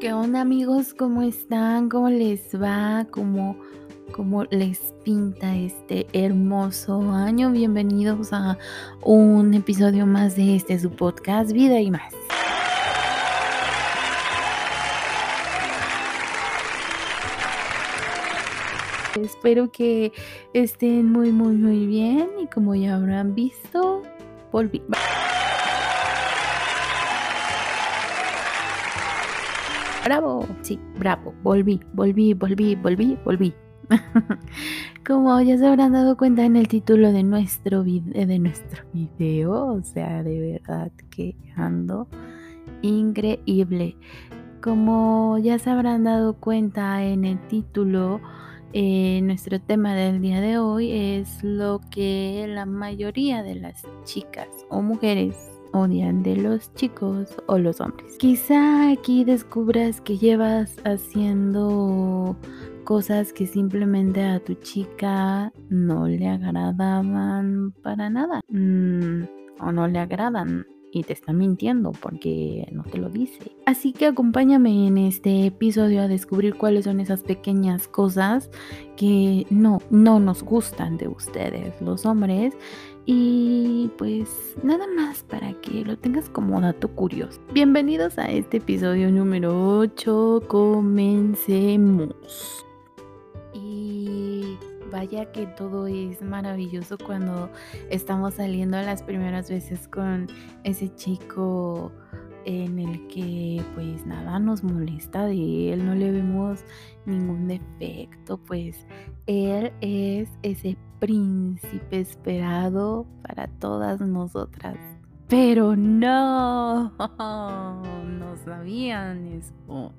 ¿Qué onda amigos? ¿Cómo están? ¿Cómo les va? ¿Cómo, cómo les pinta este hermoso año? Bienvenidos a un episodio más de este su podcast Vida y más. Espero que estén muy muy muy bien y como ya habrán visto, volví. Bravo, sí, bravo, volví, volví, volví, volví, volví. Como ya se habrán dado cuenta en el título de nuestro, de nuestro video, o sea, de verdad que ando increíble. Como ya se habrán dado cuenta en el título, eh, nuestro tema del día de hoy es lo que la mayoría de las chicas o mujeres odian de los chicos o los hombres. Quizá aquí descubras que llevas haciendo cosas que simplemente a tu chica no le agradaban para nada mm, o no le agradan y te está mintiendo porque no te lo dice. Así que acompáñame en este episodio a descubrir cuáles son esas pequeñas cosas que no, no nos gustan de ustedes, los hombres, y pues nada más para que lo tengas como dato curioso. Bienvenidos a este episodio número 8. Comencemos. Y vaya que todo es maravilloso cuando estamos saliendo las primeras veces con ese chico en el que pues nada nos molesta de él, no le vemos ningún defecto, pues él es ese príncipe esperado para todas nosotras. Pero no, no sabían eso.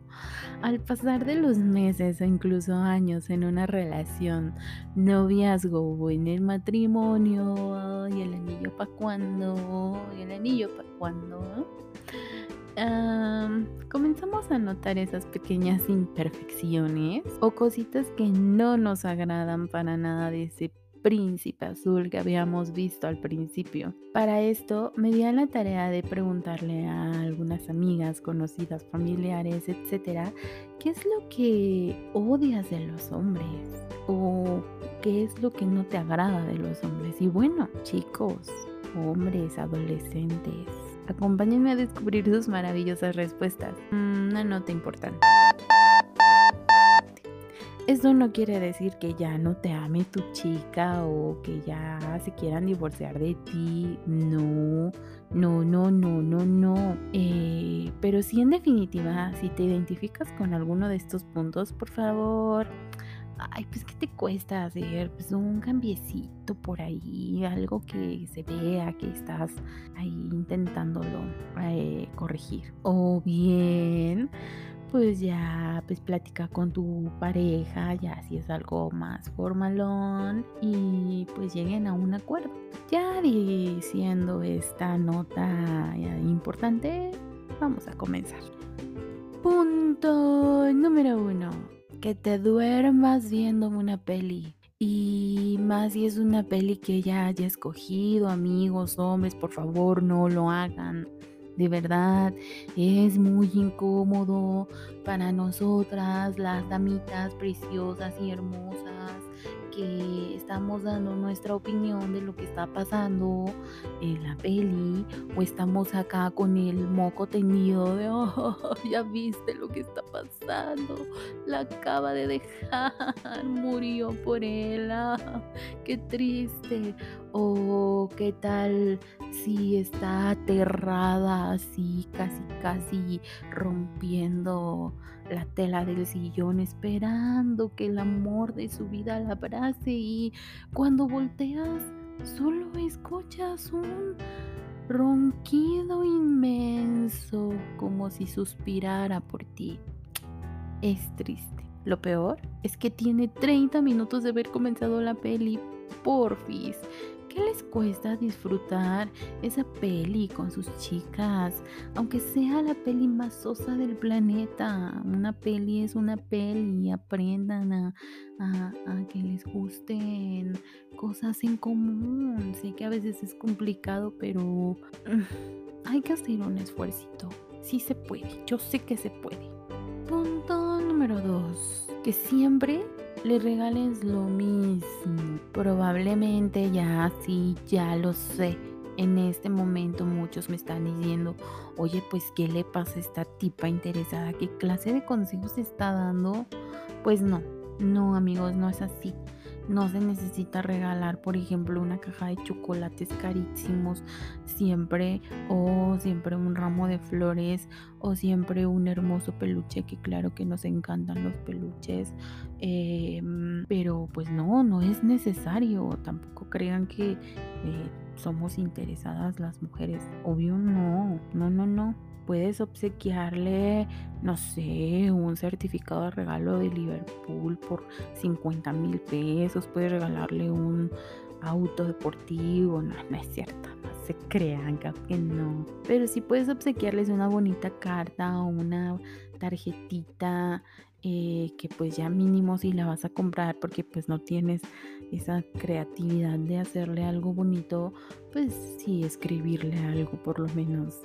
Al pasar de los meses o incluso años en una relación, noviazgo o en el matrimonio, y el anillo para cuando, y el anillo para cuando, comenzamos a notar esas pequeñas imperfecciones o cositas que no nos agradan para nada de ese príncipe azul que habíamos visto al principio. Para esto me di a la tarea de preguntarle a algunas amigas, conocidas, familiares, etcétera, ¿qué es lo que odias de los hombres? ¿O qué es lo que no te agrada de los hombres? Y bueno, chicos, hombres, adolescentes, acompáñenme a descubrir sus maravillosas respuestas. Mm, una nota importante. Esto no quiere decir que ya no te ame tu chica o que ya se quieran divorciar de ti. No, no, no, no, no, no. Eh, pero sí, en definitiva, si te identificas con alguno de estos puntos, por favor, ay, pues ¿qué te cuesta hacer? Pues un cambiecito por ahí, algo que se vea que estás ahí intentándolo eh, corregir. O bien pues ya pues platica con tu pareja, ya si es algo más formalón y pues lleguen a un acuerdo. Ya diciendo esta nota importante, vamos a comenzar. Punto número uno, que te duermas viendo una peli. Y más si es una peli que ya haya escogido, amigos, hombres, por favor no lo hagan. De verdad, es muy incómodo para nosotras, las damitas preciosas y hermosas, que estamos dando nuestra opinión de lo que está pasando en la peli o estamos acá con el moco tendido de, oh, ya viste lo que está pasando, la acaba de dejar, murió por él, ah, qué triste, o qué tal si está aterrada así, casi, casi rompiendo la tela del sillón esperando que el amor de su vida la abrace y cuando volteas solo escuchas un ronquido inmenso como si suspirara por ti. Es triste. Lo peor es que tiene 30 minutos de haber comenzado la peli. Porfis, ¿Qué les cuesta disfrutar esa peli con sus chicas? Aunque sea la peli más sosa del planeta. Una peli es una peli. Aprendan a, que les gusten cosas en común. Sé que a veces es complicado, pero hay que hacer un esfuerzo. Sí se puede. Yo sé que se puede. que siempre le regales lo mismo. Probablemente ya sí, ya lo sé. En este momento muchos me están diciendo, oye, pues, ¿qué le pasa a esta tipa interesada? ¿Qué clase de consejos está dando? Pues no, no amigos, no es así. No se necesita regalar, por ejemplo, una caja de chocolates carísimos siempre o siempre un ramo de flores o siempre un hermoso peluche que claro que nos encantan los peluches. Em, pero pues no, no es necesario. Tampoco crean que... Eh, somos interesadas las mujeres. Obvio no, no, no, no. Puedes obsequiarle, no sé, un certificado de regalo de Liverpool por 50 mil pesos. Puedes regalarle un auto deportivo. No, no es cierto, no se crean, que no. Pero sí puedes obsequiarles una bonita carta o una tarjetita eh, que pues ya mínimo si la vas a comprar porque pues no tienes esa creatividad de hacerle algo bonito, pues sí escribirle algo por lo menos,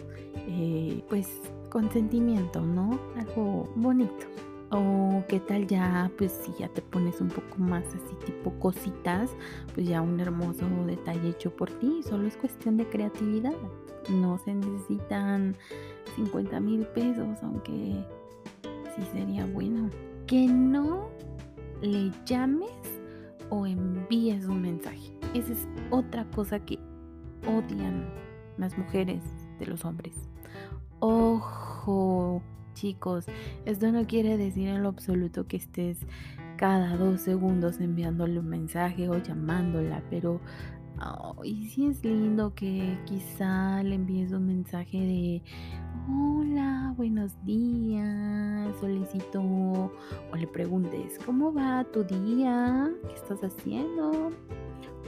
eh, pues con sentimiento, ¿no? Algo bonito. O qué tal ya, pues si ya te pones un poco más así tipo cositas, pues ya un hermoso detalle hecho por ti, solo es cuestión de creatividad. No se necesitan 50 mil pesos, aunque sí sería bueno. Que no le llames o envíes un mensaje. Esa es otra cosa que odian las mujeres de los hombres. Ojo, chicos, esto no quiere decir en lo absoluto que estés cada dos segundos enviándole un mensaje o llamándola, pero y si es lindo que quizá le envíes un mensaje de hola, buenos días, solicito o le preguntes cómo va tu día, qué estás haciendo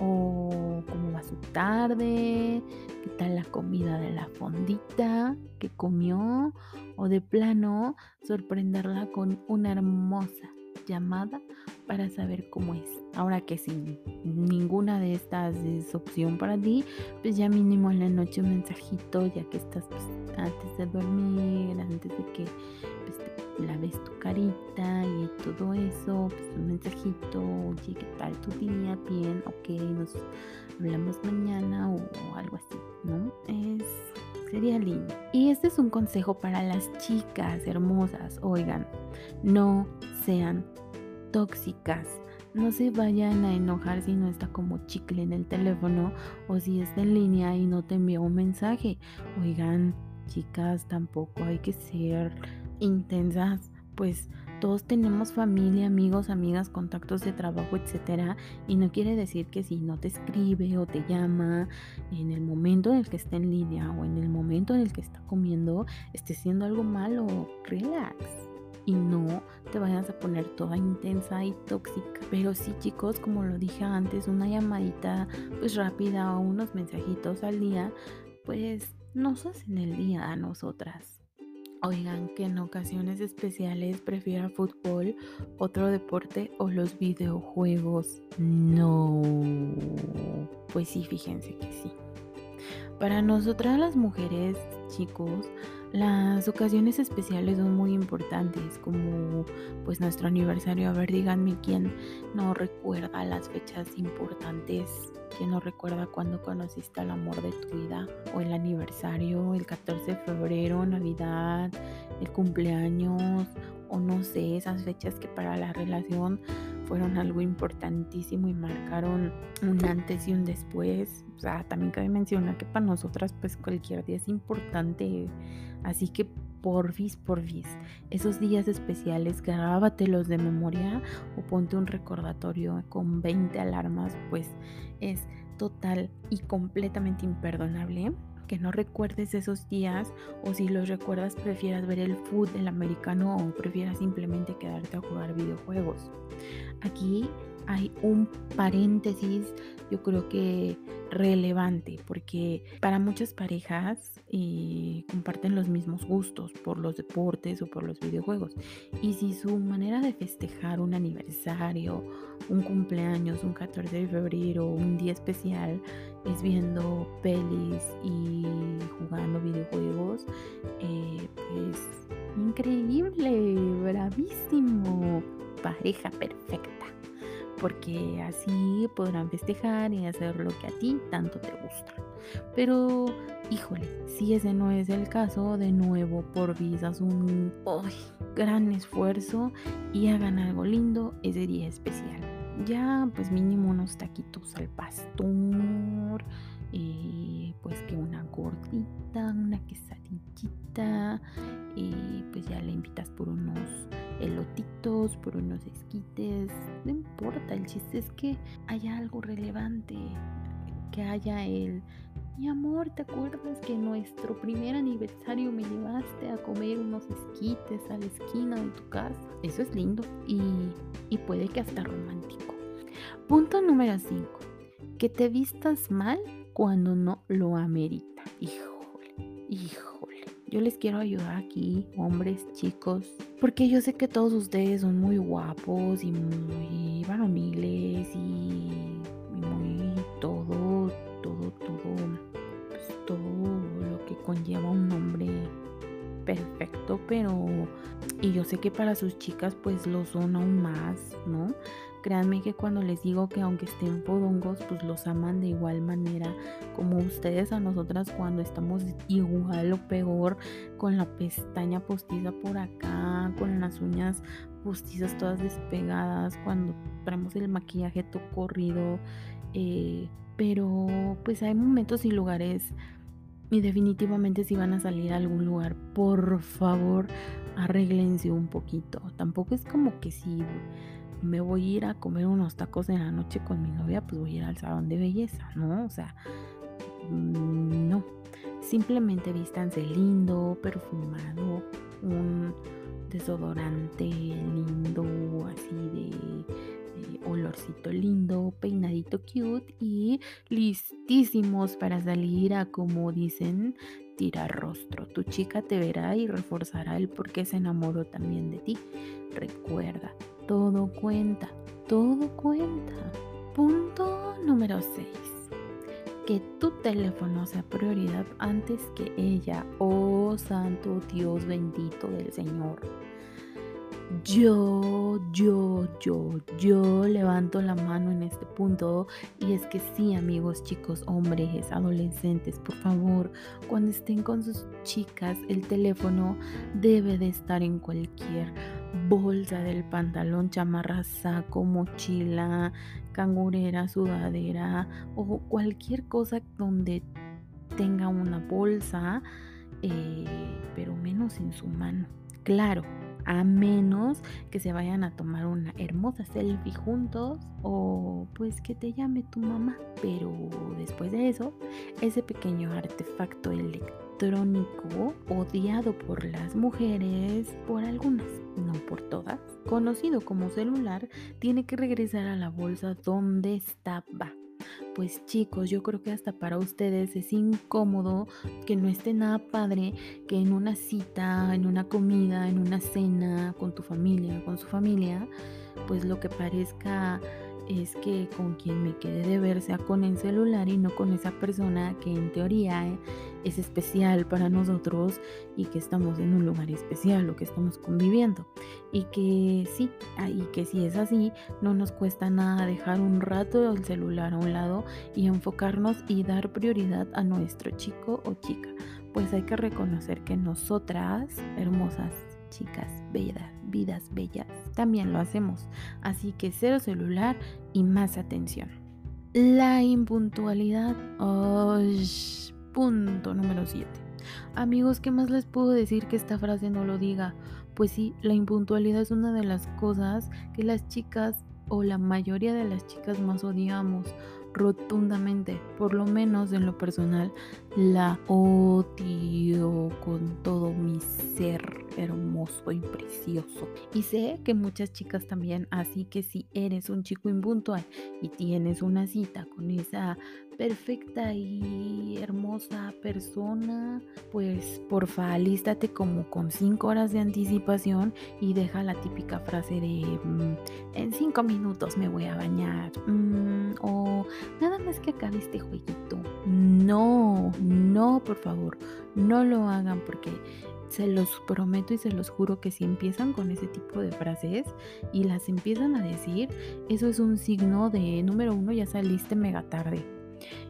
o cómo va su tarde, qué tal la comida de la fondita que comió o de plano sorprenderla con una hermosa llamada para saber cómo es. Ahora que si ninguna de estas es opción para ti, pues ya mínimo en la noche un mensajito, ya que estás pues, antes de dormir, antes de que pues, la ves tu carita y todo eso, pues un mensajito, oye, ¿qué tal tu día? Bien, ok, nos hablamos mañana o, o algo así, ¿no? Es sería lindo. Y este es un consejo para las chicas hermosas. Oigan, no sean tóxicas. No se vayan a enojar si no está como chicle en el teléfono o si está en línea y no te envía un mensaje. Oigan, chicas, tampoco hay que ser intensas, pues todos tenemos familia, amigos, amigas, contactos de trabajo, etcétera, y no quiere decir que si no te escribe o te llama en el momento en el que está en línea o en el momento en el que está comiendo, esté siendo algo malo. Relax y no te vayas a poner toda intensa y tóxica. Pero sí, chicos, como lo dije antes, una llamadita pues rápida o unos mensajitos al día, pues nos hacen el día a nosotras. Oigan que en ocasiones especiales prefiera fútbol, otro deporte o los videojuegos. No. Pues sí, fíjense que sí. Para nosotras las mujeres, chicos, las ocasiones especiales son muy importantes, como pues nuestro aniversario. A ver, díganme quién no recuerda las fechas importantes que no recuerda cuando conociste al amor de tu vida o el aniversario, el 14 de febrero, Navidad, el cumpleaños o no sé, esas fechas que para la relación fueron algo importantísimo y marcaron un antes y un después. O sea, también cabe mencionar que para nosotras pues cualquier día es importante, así que porfis, porfis, esos días especiales grábatelos de memoria o ponte un recordatorio con 20 alarmas, pues es total y completamente imperdonable que no recuerdes esos días o si los recuerdas prefieras ver el food, el americano o prefieras simplemente quedarte a jugar videojuegos. Aquí hay un paréntesis, yo creo que relevante, porque para muchas parejas eh, comparten los mismos gustos por los deportes o por los videojuegos. Y si su manera de festejar un aniversario, un cumpleaños, un 14 de febrero, un día especial, es viendo pelis y jugando videojuegos, eh, pues increíble, bravísimo pareja perfecta porque así podrán festejar y hacer lo que a ti tanto te gusta. Pero, híjole, si ese no es el caso, de nuevo por visas un gran esfuerzo y hagan algo lindo ese día especial. Ya, pues mínimo unos taquitos al pastor, y pues que una gordita, una quesadillita, y pues ya le invitas por unos por unos esquites, no importa, el chiste es que haya algo relevante, que haya el, mi amor, ¿te acuerdas que nuestro primer aniversario me llevaste a comer unos esquites a la esquina de tu casa? Eso es lindo y, y puede que hasta romántico. Punto número 5. Que te vistas mal cuando no lo amerita. Híjole, híjole. Yo les quiero ayudar aquí, hombres, chicos, porque yo sé que todos ustedes son muy guapos y muy varoniles y muy todo, todo, todo, pues todo lo que conlleva un hombre perfecto, pero y yo sé que para sus chicas pues lo son aún más, ¿no? Créanme que cuando les digo que aunque estén podongos, pues los aman de igual manera como ustedes a nosotras cuando estamos igual o peor con la pestaña postiza por acá, con las uñas postizas todas despegadas, cuando traemos el maquillaje todo corrido. Eh, pero pues hay momentos y lugares y definitivamente si van a salir a algún lugar, por favor, arréglense un poquito. Tampoco es como que si me voy a ir a comer unos tacos en la noche con mi novia, pues voy a ir al salón de belleza, ¿no? O sea, mm, no. Simplemente vístanse lindo, perfumado, un desodorante lindo, así de, olorcito lindo, peinadito cute y listísimos para salir a, como dicen, tirar rostro. Tu chica te verá y reforzará el por qué se enamoró también de ti. Recuerda, todo cuenta, todo cuenta. Punto número 6. Que tu teléfono sea prioridad antes que ella. Oh Santo Dios bendito del Señor. Yo, yo, yo, yo levanto la mano en este punto y es que sí, amigos, chicos, hombres, adolescentes, por favor, cuando estén con sus chicas, el teléfono debe de estar en cualquier bolsa del pantalón, chamarra, saco, mochila, cangurera, sudadera o cualquier cosa donde tenga una bolsa, eh, pero menos en su mano. Claro, a menos que se vayan a tomar una hermosa selfie juntos o pues que te llame tu mamá. Pero después de eso, ese pequeño artefacto electrónico odiado por las mujeres, por algunas, no por todas, conocido como celular, tiene que regresar a la bolsa donde estaba pues chicos, yo creo que hasta para ustedes es incómodo que no esté nada padre que en una cita, en una comida, en una cena con tu familia, con su familia, pues lo que parezca es que con quien me quede de ver sea con el celular y no con esa persona que en teoría eh, es especial para nosotros y que estamos en un lugar especial o que estamos conviviendo. Y que sí, ah, y que si es así, no nos cuesta nada dejar un rato el celular a un lado y enfocarnos y dar prioridad a nuestro chico o chica. Pues hay que reconocer que nosotras, hermosas, chicas, bellas, vidas bellas, también lo hacemos. Así que cero celular y más atención. La impuntualidad. punto número 7. Amigos, ¿qué más les puedo decir que esta frase no lo diga? Pues sí, la impuntualidad es una de las cosas que las chicas o la mayoría de las chicas más odiamos rotundamente, por lo menos en lo personal, la odio con todo mi ser hermoso y precioso. Y sé que muchas chicas también, así que si eres un chico impuntual y tienes una cita con esa perfecta y hermosa persona, pues porfa, alístate como con 5 horas de anticipación y deja la típica frase de mm, en 5 minutos me voy a bañar mm, o nada más que acabe este jueguito. No, no, por favor, no lo hagan porque Se los prometo y se los juro que si empiezan con ese tipo de frases y las empiezan a decir, eso es un signo de número uno, ya saliste mega tarde.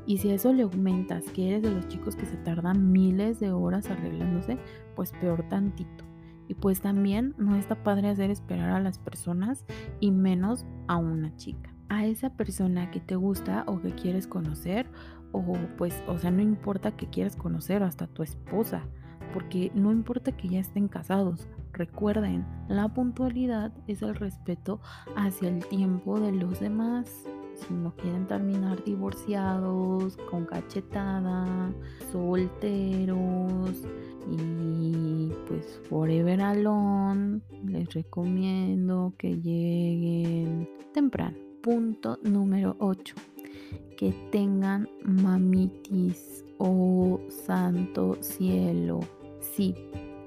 Y si a eso le aumentas que eres de los chicos que se tardan miles de horas arreglándose, pues peor tantito. Y pues también no está padre hacer esperar a las personas y menos a una chica. A esa persona que te gusta o que quieres conocer o pues, o sea, no importa que quieras conocer hasta tu esposa, porque no importa que ya estén casados. Recuerden, la puntualidad es el respeto hacia el tiempo de los demás. Si no quieren terminar divorciados, con cachetada, solteros y pues forever alone, les recomiendo que lleguen temprano. Punto número 8 que tengan mamitis o santo cielo. Sí,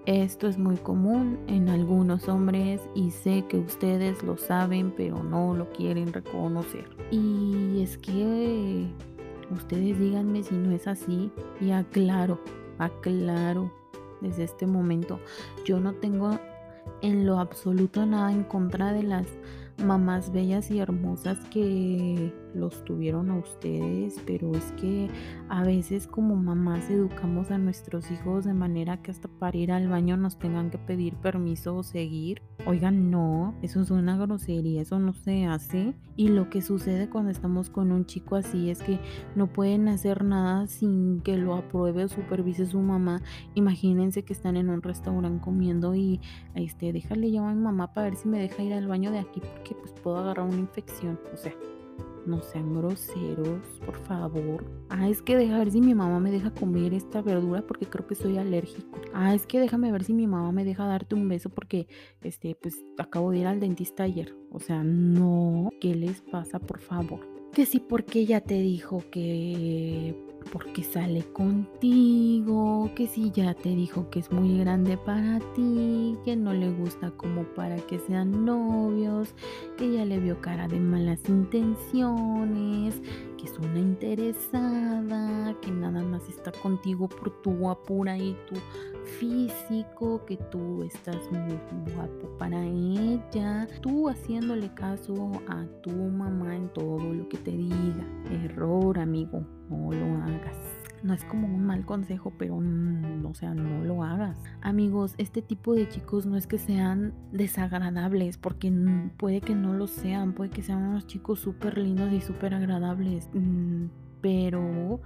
esto es muy común en algunos hombres y sé que ustedes lo saben pero no lo quieren reconocer. Y es que ustedes díganme si no es así y aclaro, aclaro desde este momento. Yo no tengo en lo absoluto nada en contra de las mamás bellas y hermosas que los tuvieron a ustedes, pero es que a veces como mamás educamos a nuestros hijos de manera que hasta para ir al baño nos tengan que pedir permiso o seguir. Oigan, no, eso es una grosería, eso no se hace. Y lo que sucede cuando estamos con un chico así es que no pueden hacer nada sin que lo apruebe o supervise su mamá. Imagínense que están en un restaurante comiendo y este, déjale llamar a mi mamá para ver si me deja ir al baño de aquí porque pues puedo agarrar una infección. O sea, no sean groseros, por favor. Ah, es que deja ver si mi mamá me deja comer esta verdura porque creo que soy alérgico. Ah, es que déjame ver si mi mamá me deja darte un beso porque, este, pues acabo de ir al dentista ayer. O sea, no. ¿Qué les pasa, por favor? Que sí, porque ella te dijo que porque sale contigo, que si ya te dijo que es muy grande para ti, que no le gusta como para que sean novios, que ya le vio cara de malas intenciones, que es una interesada, que nada más está contigo por tu guapura y tu físico, que tú estás muy guapo para ella, tú haciéndole caso a tu mamá en todo lo que te diga. Error, amigo no lo hagas. No es como un mal consejo, pero no, o sea, no lo hagas. Amigos, este tipo de chicos no es que sean desagradables, porque puede que no lo sean, puede que sean unos chicos súper lindos y súper agradables, mm, pero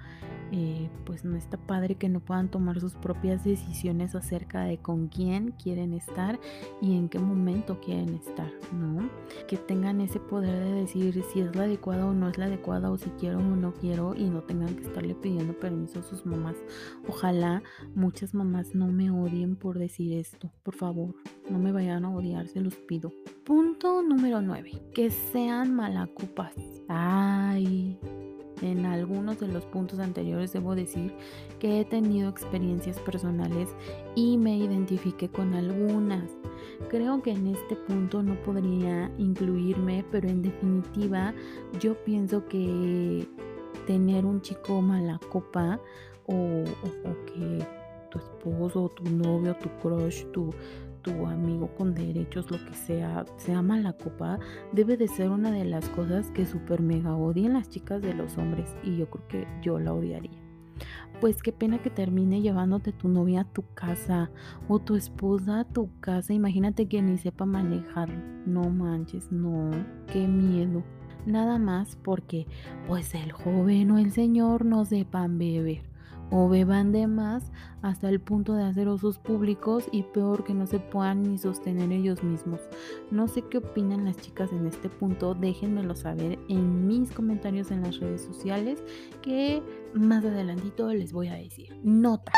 eh, pues no está padre que no puedan tomar sus propias decisiones acerca de con quién quieren estar y en qué momento quieren estar, ¿no? Que tengan ese poder de decir si es la adecuada o no es la adecuada o si quiero o no quiero y no tengan que estarle pidiendo permiso a sus mamás. Ojalá muchas mamás no me odien por decir esto, por favor, no me vayan a odiar, se los pido. Punto número 9, que sean malacupas. Ay, en algunos de los puntos anteriores debo decir que he tenido experiencias personales y me identifiqué con algunas. Creo que en este punto no podría incluirme, pero en definitiva yo pienso que tener un chico mala copa o, o que tu esposo, tu novio, tu crush, tu tu amigo con derechos, lo que sea, se ama la copa, debe de ser una de las cosas que super mega odian las chicas de los hombres y yo creo que yo la odiaría. Pues qué pena que termine llevándote tu novia a tu casa o tu esposa a tu casa. Imagínate que ni sepa manejar. No manches, no, qué miedo. Nada más porque pues el joven o el señor no sepan beber o beban de más hasta el punto de hacer públicos y peor que no se puedan ni sostener ellos mismos. No sé qué opinan las chicas en este punto, déjenmelo saber en mis comentarios en las redes sociales que más adelantito les voy a decir. Nota.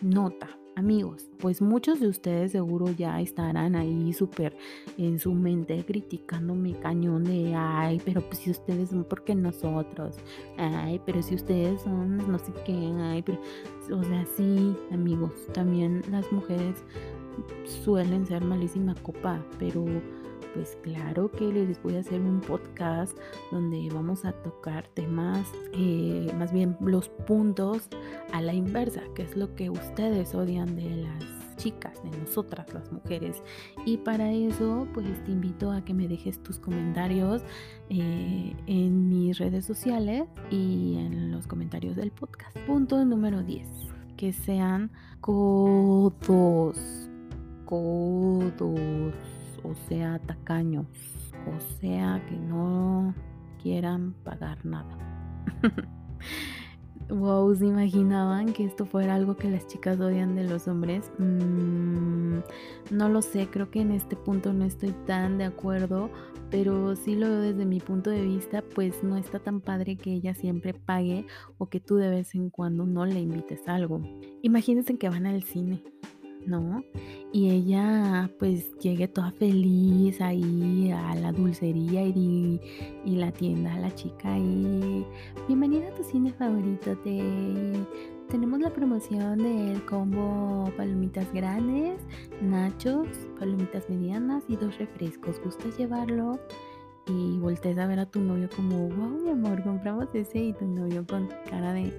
Nota. Amigos, pues muchos de ustedes seguro ya estarán ahí súper en su mente criticándome cañón de, ay, pero pues si ustedes son porque nosotros, ay, pero si ustedes son no sé qué, ay, pero, o sea, sí, amigos, también las mujeres suelen ser malísima copa, pero pues claro que les voy a hacer un podcast donde vamos a tocar temas, eh, más bien los puntos a la inversa, que es lo que ustedes odian de las chicas, de nosotras las mujeres. Y para eso, pues te invito a que me dejes tus comentarios eh, en mis redes sociales y en los comentarios del podcast. Punto número 10. Que sean codos, codos, o sea, tacaños, o sea, que no quieran pagar nada. Wow, ¿se imaginaban que esto fuera algo que las chicas odian de los hombres? Mm, no lo sé, creo que en este punto no estoy tan de acuerdo, pero sí lo veo desde mi punto de vista, pues no está tan padre que ella siempre pague o que tú de vez en cuando no le invites algo. Imagínense que van al cine ¿no? Y ella pues llegue toda feliz ahí a la dulcería y, la tienda a la chica y bienvenida a tu cine favorito, te, tenemos la promoción del combo palomitas grandes, nachos, palomitas medianas y dos refrescos, ¿gustas llevarlo? Y voltees a ver a tu novio como, wow, mi amor, compramos ese y tu novio con cara de,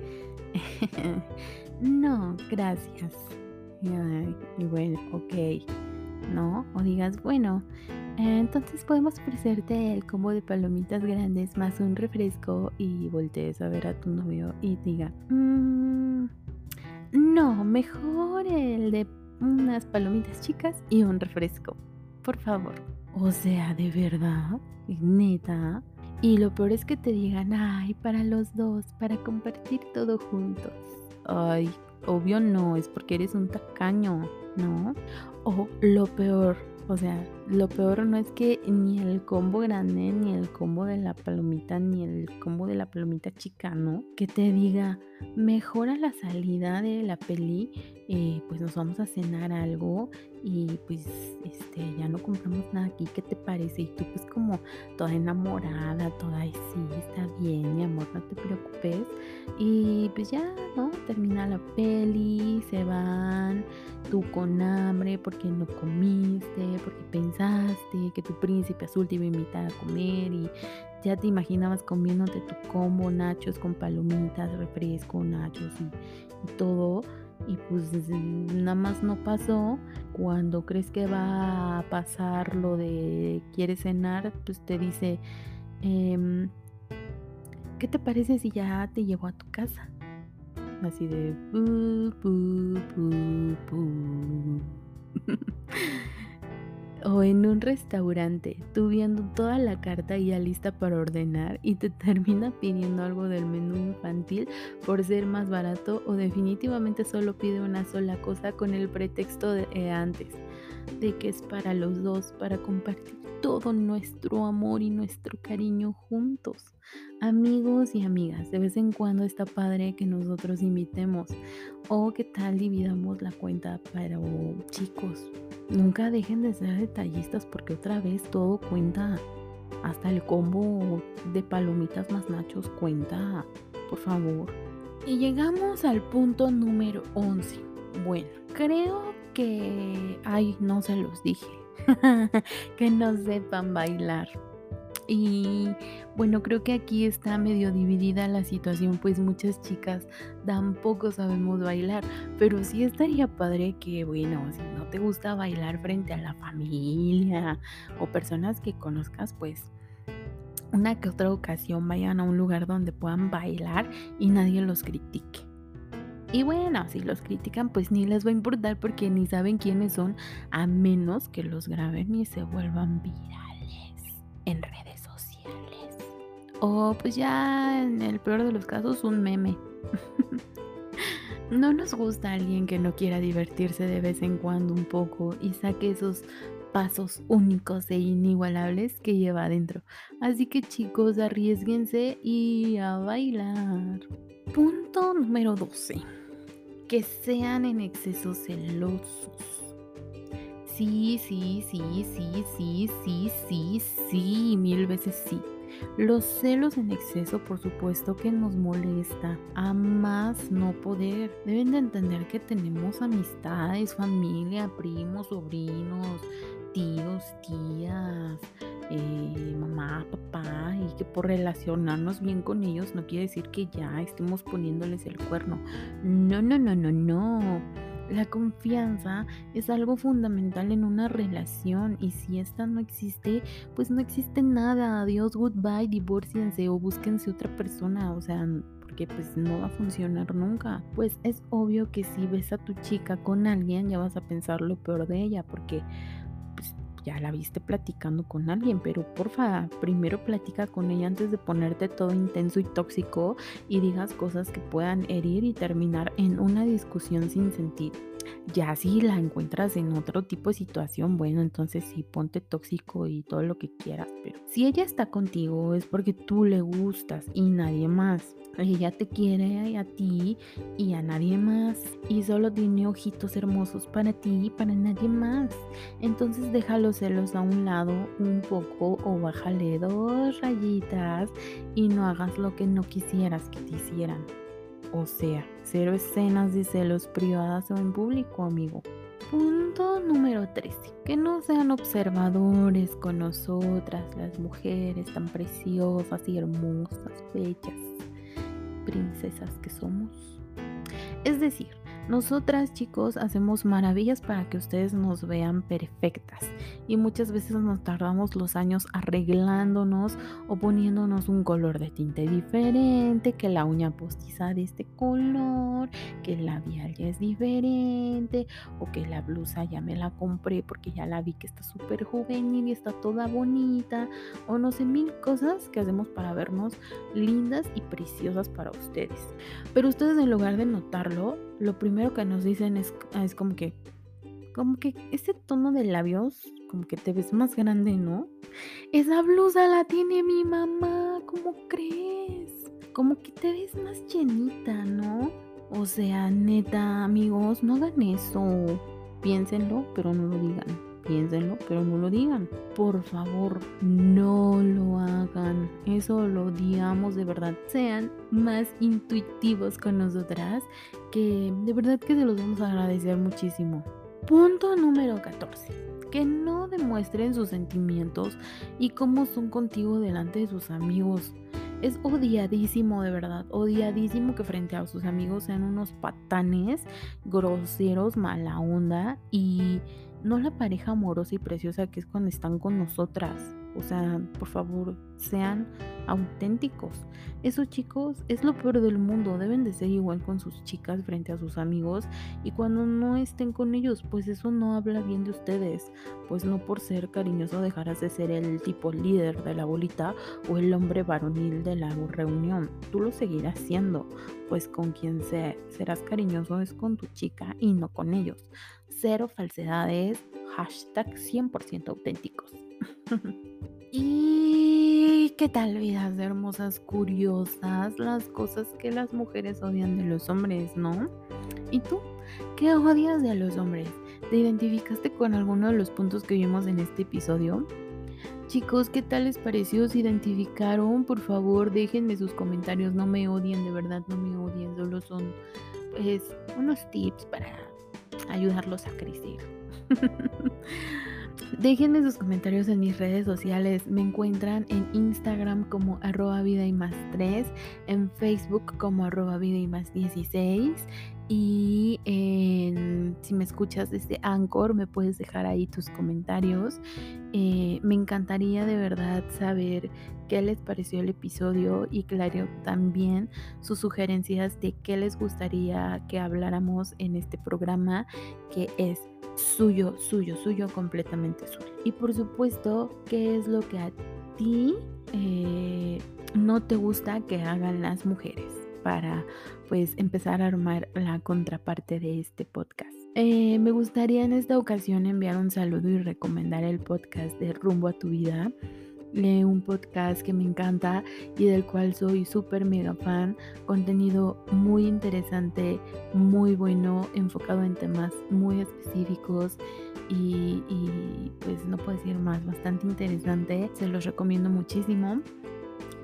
no, gracias y, bueno, ok, ¿no? O digas, bueno, entonces podemos ofrecerte el combo de palomitas grandes más un refresco y voltees a ver a tu novio y diga, mm, no, mejor el de unas palomitas chicas y un refresco, por favor. O sea, de verdad, neta. Y lo peor es que te digan, ay, para los dos, para compartir todo juntos. Ay, obvio no, es porque eres un tacaño, ¿no? O lo peor, o sea, lo peor no es que ni el combo grande, ni el combo de la palomita, ni el combo de la palomita chica, ¿no? Que te diga, mejora la salida de la peli, eh, pues nos vamos a cenar algo y pues este ya no compramos nada aquí, ¿qué te parece? Y tú pues como toda enamorada, toda y sí, está bien, mi amor, no te preocupes. Y pues ya, ¿no? Termina la peli, se van, tú con hambre porque no comiste, porque pensaste que tu príncipe azul te iba a invitar a comer y ya te imaginabas comiéndote tu combo, nachos con palomitas, refresco, nachos y, todo. Y pues nada más no pasó. Cuando crees que va a pasar lo de quieres cenar, pues te dice, em, ¿qué te parece si ya te llevo a tu casa? Así de... o en un restaurante, tú viendo toda la carta ya lista para ordenar y te termina pidiendo algo del menú infantil por ser más barato o definitivamente solo pide una sola cosa con el pretexto de eh, antes, de que es para los dos, para compartir todo nuestro amor y nuestro cariño juntos. Amigos y amigas, de vez en cuando está padre que nosotros invitemos o que tal dividamos la cuenta para chicos. Nunca dejen de ser detallistas porque otra vez todo cuenta. Hasta el combo de palomitas más nachos cuenta, por favor. Y llegamos al punto número 11. Bueno, creo que... Ay, no se los dije. que no sepan bailar. Y bueno, creo que aquí está medio dividida la situación, pues muchas chicas tampoco sabemos bailar, pero sí estaría padre que, bueno, si no te gusta bailar frente a la familia o personas que conozcas, pues una que otra ocasión vayan a un lugar donde puedan bailar y nadie los critique. Y bueno, si los critican, pues ni les va a importar porque ni saben quiénes son, a menos que los graben y se vuelvan virales en redes sociales. O pues ya en el peor de los casos, un meme. no nos gusta alguien que no quiera divertirse de vez en cuando un poco y saque esos pasos únicos e inigualables que lleva adentro. Así que chicos, arriesguense y a bailar. Punto número 12. Que sean en exceso celosos. Sí, sí, sí, sí, sí, sí, sí, sí, mil veces sí. Los celos en exceso, por supuesto que nos molesta, a más no poder. Deben de entender que tenemos amistades, familia, primos, sobrinos, tíos, tías, eh, mamá, papá, y que por relacionarnos bien con ellos no quiere decir que ya estemos poniéndoles el cuerno. No, no, no, no, no. La confianza es algo fundamental en una relación y si esta no existe, pues no existe nada. Adiós, goodbye, divorciense o búsquense otra persona. O sea, porque pues no va a funcionar nunca. Pues es obvio que si ves a tu chica con alguien ya vas a pensar lo peor de ella porque ya la viste platicando con alguien, pero porfa, primero platica con ella antes de ponerte todo intenso y tóxico y digas cosas que puedan herir y terminar en una discusión sin sentido. Ya si la encuentras en otro tipo de situación, bueno, entonces sí, ponte tóxico y todo lo que quieras, pero si ella está contigo es porque tú le gustas y nadie más. Ella te quiere a ti y a nadie más y solo tiene ojitos hermosos para ti y para nadie más. Entonces deja los celos a un lado un poco o bájale dos rayitas y no hagas lo que no quisieras que te hicieran. O sea, cero escenas de celos privadas o en público, amigo. Punto número 13. Que no sean observadores con nosotras, las mujeres tan preciosas y hermosas, bellas, princesas que somos. Es decir, nosotras chicos hacemos maravillas para que ustedes nos vean perfectas y muchas veces nos tardamos los años arreglándonos o poniéndonos un color de tinte diferente, que la uña postiza de este color, que el labial ya es diferente o que la blusa ya me la compré porque ya la vi que está súper juvenil y está toda bonita o no sé mil cosas que hacemos para vernos lindas y preciosas para ustedes. Pero ustedes en lugar de notarlo, lo primero que nos dicen es, es como que, como que ese tono de labios, como que te ves más grande, ¿no? Esa blusa la tiene mi mamá, ¿cómo crees? Como que te ves más llenita, ¿no? O sea, neta, amigos, no hagan eso. Piénsenlo, pero no lo digan piénsenlo, pero no lo digan. Por favor, no lo hagan. Eso lo digamos de verdad. Sean más intuitivos con nosotras, que de verdad que se los vamos a agradecer muchísimo. Punto número 14. Que no demuestren sus sentimientos y cómo son contigo delante de sus amigos. Es odiadísimo, de verdad, odiadísimo que frente a sus amigos sean unos patanes, groseros, mala onda y no la pareja amorosa y preciosa que es cuando están con nosotras. O sea, por favor, sean auténticos. Esos chicos es lo peor del mundo. Deben de ser igual con sus chicas frente a sus amigos. Y cuando no estén con ellos, pues eso no habla bien de ustedes. Pues no por ser cariñoso dejarás de ser el tipo líder de la bolita o el hombre varonil de la reunión. Tú lo seguirás siendo. Pues con quien serás cariñoso es con tu chica y no con ellos. Cero falsedades. Hashtag 100% auténticos. ¿Y qué tal, vidas hermosas, curiosas? Las cosas que las mujeres odian de los hombres, ¿no? ¿Y tú? ¿Qué odias de los hombres? ¿Te identificaste con alguno de los puntos que vimos en este episodio? Chicos, ¿qué tal les pareció? ¿Se identificaron? Por favor, déjenme sus comentarios. No me odien, de verdad, no me odien. Solo son, pues, unos tips para ayudarlos a crecer. Déjenme sus comentarios en mis redes sociales. Me encuentran en Instagram como arroba vida y más 3, en Facebook como arroba vida y más 16 y si me escuchas desde Anchor me puedes dejar ahí tus comentarios. Eh, me encantaría de verdad saber qué les pareció el episodio y claro también sus sugerencias de qué les gustaría que habláramos en este programa que es suyo, suyo, suyo, completamente suyo. Y por supuesto, ¿qué es lo que a ti eh, no te gusta que hagan las mujeres? Para pues empezar a armar la contraparte de este podcast. Eh, me gustaría en esta ocasión enviar un saludo y recomendar el podcast de Rumbo a tu vida un podcast que me encanta y del cual soy súper mega fan. Contenido muy interesante, muy bueno, enfocado en temas muy específicos y, y pues no puedo decir más, bastante interesante. Se los recomiendo muchísimo.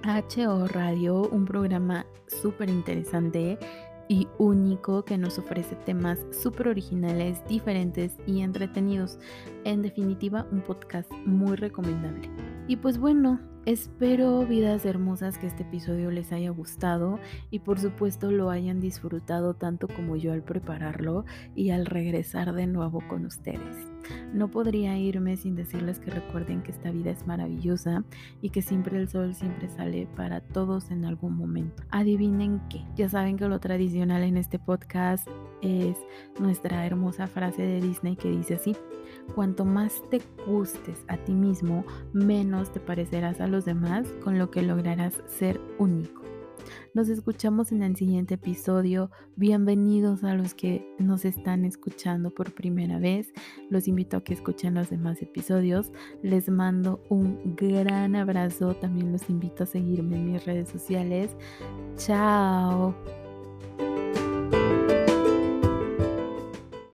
HO Radio, un programa súper interesante y único que nos ofrece temas súper originales, diferentes y entretenidos. En definitiva, un podcast muy recomendable. Y pues bueno, espero vidas hermosas que este episodio les haya gustado y por supuesto lo hayan disfrutado tanto como yo al prepararlo y al regresar de nuevo con ustedes. No podría irme sin decirles que recuerden que esta vida es maravillosa y que siempre el sol siempre sale para todos en algún momento. Adivinen qué. Ya saben que lo tradicional en este podcast es nuestra hermosa frase de Disney que dice así. Cuanto más te gustes a ti mismo, menos te parecerás a los demás, con lo que lograrás ser único. Nos escuchamos en el siguiente episodio. Bienvenidos a los que nos están escuchando por primera vez. Los invito a que escuchen los demás episodios. Les mando un gran abrazo. También los invito a seguirme en mis redes sociales. Chao.